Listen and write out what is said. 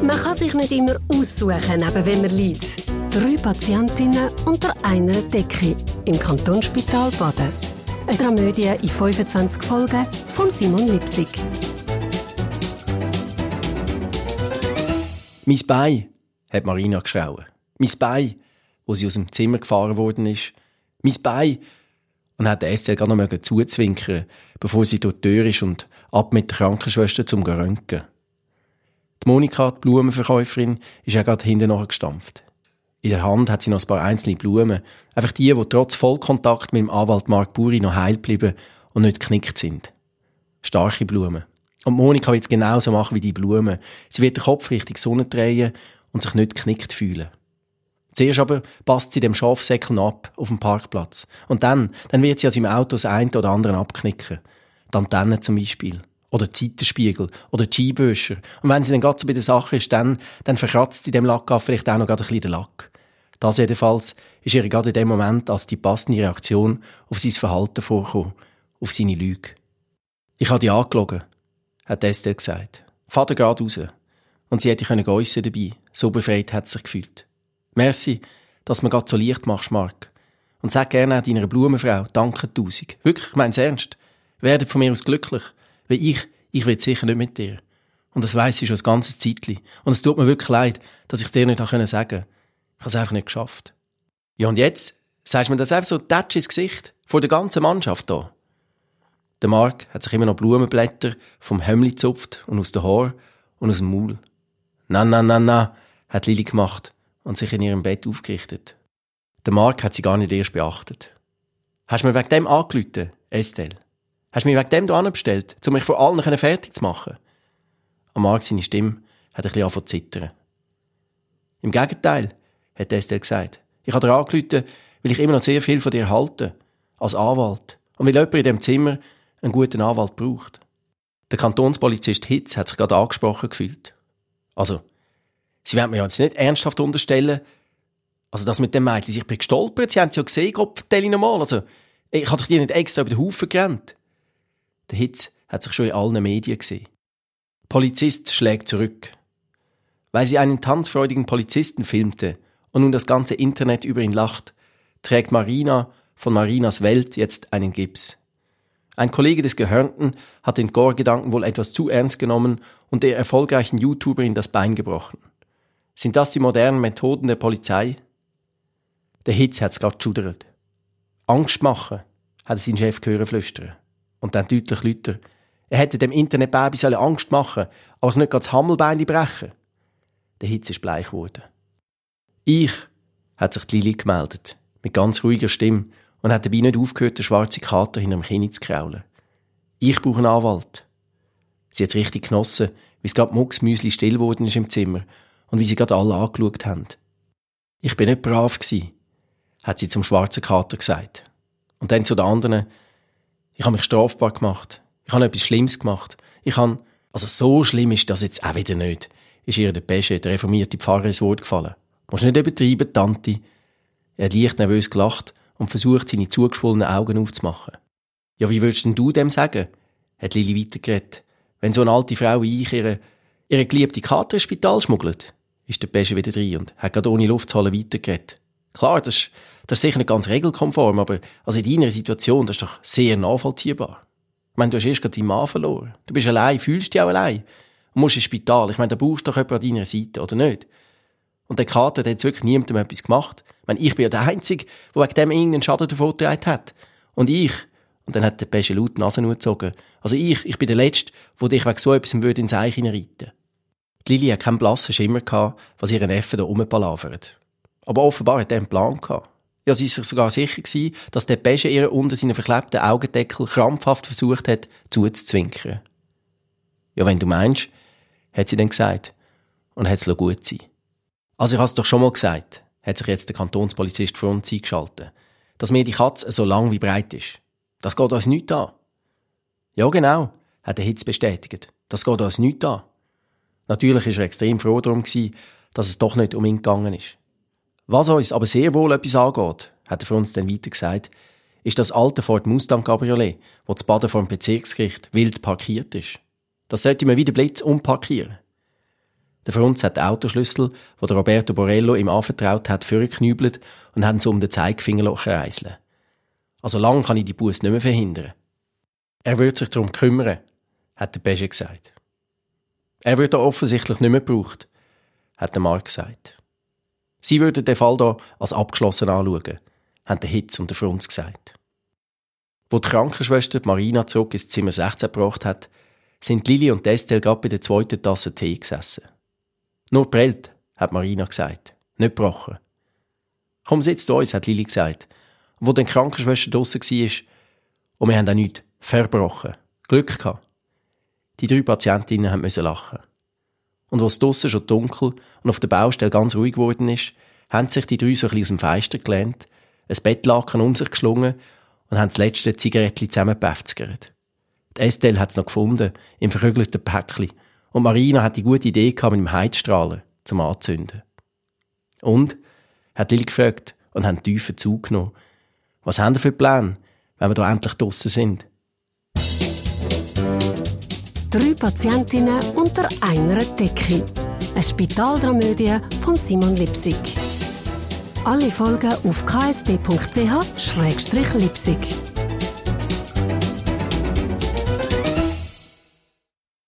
Man kann sich nicht immer aussuchen, neben wem man liegt. Drei Patientinnen unter einer Decke im Kantonsspital Baden. Eine Dramödie in 25 Folgen von Simon Lipsig. Mein Bein, hat Marina geschrauen. Mein Bein, wo sie aus dem Zimmer gefahren worden ist. Mein Bein. Und hat Estelle gar noch zuzwinkern, bevor sie durch die Tür ist und ab mit der Krankenschwester zum Röntgen. Die Monika, die Blumenverkäuferin, ist ja gerade hinten gestampft. In der Hand hat sie noch ein paar einzelne Blumen. Einfach die, die trotz Vollkontakt mit dem Anwalt Mark Buri noch heil bleiben und nicht geknickt sind. Starke Blumen. Und Monika wird es genauso machen wie die Blumen. Sie wird den Kopf Richtung Sonne drehen und sich nicht geknickt fühlen. Zuerst aber passt sie dem Schafsäckeln ab auf dem Parkplatz. Und dann, dann wird sie aus ihrem Auto das eine oder andere abknicken. Die Antenne zum Beispiel. Oder Zeitenspiegel. Oder Skibüscher. Und wenn sie dann gerade so bei der Sache ist, dann, dann verkratzt sie dem Lack vielleicht auch noch gerade ein bisschen den Lack. Das jedenfalls ist ihr gerade in dem Moment als die passende Reaktion auf sein Verhalten vorgekommen. Auf seine Lüge. Ich habe die angelogen, hat Estelle gesagt. Vater geht raus. Und sie hätte können geissen dabei. So befreit hat sie sich gefühlt. Merci, dass mir gerade so leicht machst, Mark. Und sag gerne auch deiner Blumenfrau, danke tausend. Wirklich, ich mein's ernst. Werdet von mir aus glücklich. Weil ich, ich will sicher nicht mit dir. Und das weiss ich schon ein ganzes Zeitli. Und es tut mir wirklich leid, dass ich dir nicht sagen konnte. Ich habe es einfach nicht geschafft. Ja, und jetzt? Sagst du mir das einfach so tätsch ins Gesicht? Vor der ganzen Mannschaft hier? Der Mark hat sich immer noch Blumenblätter vom Hemmli gezupft und aus den Haar und aus dem Maul. Na, na, na, na, hat Lili gemacht und sich in ihrem Bett aufgerichtet. Der Mark hat sie gar nicht erst beachtet. Hast du mir wegen dem angelüht, Estelle? Hast du mich wegen dem hier bestellt, um mich vor allen fertig zu machen? Am Mark seine Stimme hat ein bisschen angefangen zu zittern. Im Gegenteil, hat Estelle gesagt. Ich habe dir angelüht, weil ich immer noch sehr viel von dir halte. Als Anwalt. Und weil jemand in dem Zimmer einen guten Anwalt braucht. Der Kantonspolizist Hitz hat sich gerade angesprochen gefühlt. Also, Sie werden mir jetzt nicht ernsthaft unterstellen, also das mit dem Mädchen, ich bin gestolpert, Sie haben es ja gesehen, Gott, vertelle nochmal, also, ich habe die nicht extra über den Haufen gerannt. Der Hitz hat sich schon in allen Medien gesehen. Polizist schlägt zurück. Weil sie einen tanzfreudigen Polizisten filmte und nun das ganze Internet über ihn lacht, trägt Marina von Marinas Welt jetzt einen Gips. Ein Kollege des Gehörnten hat den Gore-Gedanken wohl etwas zu ernst genommen und der erfolgreichen YouTuberin das Bein gebrochen. Sind das die modernen Methoden der Polizei? Der Hitz hat's grad geschudert. Angst machen, hat er seinen Chef gehört flüstern. Und dann deutlich lauter. Er hätte dem Internetbaby Angst machen, aber nicht grad das Hammelbein brechen. Der Hitz ist bleich geworden. Ich, hat sich die Lili gemeldet, mit ganz ruhiger Stimme, und hat dabei nicht aufgehört, den schwarzen Kater hinterm Kinn zu kraulen. Ich brauche einen Anwalt. Sie hat richtig genossen, wie es gerade Mucksmüsli still geworden ist im Zimmer und wie sie gerade alle angeschaut haben. Ich bin nicht brav gsi, hat sie zum schwarzen Kater gesagt. Und dann zu den anderen, ich habe mich strafbar gemacht. Ich habe etwas Schlimmes gemacht. Ich habe, also so schlimm ist das jetzt auch wieder nicht, ist ihr der Pesche, der reformierte Pfarrer, ins Wort gefallen. Musst nicht übertreiben, Tante. Er hat leicht nervös gelacht und versucht, seine zugeschwollenen Augen aufzumachen. Ja, wie würdest denn du dem sagen? hat Lili weitergeredet. Wenn so eine alte Frau wie ich ihre, ihre geliebte Kater ins Spital schmuggelt ist der Pesche wieder drin und hat gerade ohne Luft zu holen weitergeredet. Klar, das ist, das ist sicher nicht ganz regelkonform, aber also in deiner Situation, das ist doch sehr nachvollziehbar. Ich meine, du hast erst gerade deinen Mann verloren. Du bist allein, fühlst dich auch allein. Und musst ins Spital. Ich meine, da brauchst du doch jemanden an deiner Seite, oder nicht? Und der Kater, der hat wirklich niemandem etwas gemacht. Ich meine, ich bin ja der Einzige, der wegen dem irgendeinen Schaden davongetragen hat. Und ich, und dann hat der Pesche laut die Nase gezogen. Also ich, ich bin der Letzte, der dich wegen so etwas würde ins Eich hineinreiten. Die Lili hat keinen blassen Schimmer gehabt, was ihre Neffe da rumpalavert. Aber offenbar hat er einen Plan gehabt. Ja, sie ist sich sogar sicher gewesen, dass der Beige ihr unter seinen verklebten Augendeckel krampfhaft versucht hat, zuzuzwinkern. Ja, wenn du meinst, hat sie dann gesagt. Und hat es gut sein. Also ich has doch schon mal gesagt, hat sich jetzt der Kantonspolizist vor uns eingeschaltet, dass mir die Katze so lang wie breit ist. Das geht uns nichts an. Ja, genau, hat der Hitz bestätigt. Das geht uns nichts an. Natürlich ist er extrem froh darum gewesen, dass es doch nicht um ihn gegangen ist. Was uns aber sehr wohl etwas angeht, hat er für uns dann weiter gesagt, ist das alte Ford Mustang Cabriolet, wo das Baden vor dem Bezirksgericht wild parkiert ist. Das sollte man wieder Blitz umparkieren. Der Franz hat den Autoschlüssel, den Roberto Borello ihm anvertraut hat, vorgeknübelt und hat so um den Zeigefinger reiseln. Also lang kann ich die Buß nicht mehr verhindern. Er wird sich darum kümmern, hat der Beige gesagt. Er wird da offensichtlich nicht mehr gebraucht, hat der Mark gesagt. Sie würden den Fall da als abgeschlossen anschauen, haben der Hitz und der Franz gesagt. Wo die Krankenschwester Marina zurück ins Zimmer 16 gebracht hat, sind Lili und Estelle gerade bei der zweiten Tasse Tee gesessen. Nur prellt, hat Marina gesagt. Nicht gebrochen. Komm, sitz zu uns, hat Lili gesagt. Wo die Krankenschwester draussen war, und wir haben auch nichts verbrochen. Glück gehabt. Die drei Patientinnen mussten lachen. Und was draussen schon dunkel und auf der Baustelle ganz ruhig geworden ist, haben sich die drei so ein aus dem Fenster gelehnt, ein Bettlaken um sich geschlungen und haben das letzte Zigarettchen zusammengepäfzgert. Die Estelle hat es noch gefunden, im verkrügelten Päckchen. Und Marina hat die gute Idee gehabt, mit dem Heizstrahlen zum Anzünden. Und? hat Lil gefragt und haben tiefen Zug genommen. Was haben wir für Pläne, wenn wir da endlich draussen sind? Drei Patientinnen unter einer Decke. Eine Spitaldramödie von Simon Lipsig. Alle Folgen auf ksb.ch-lipsig.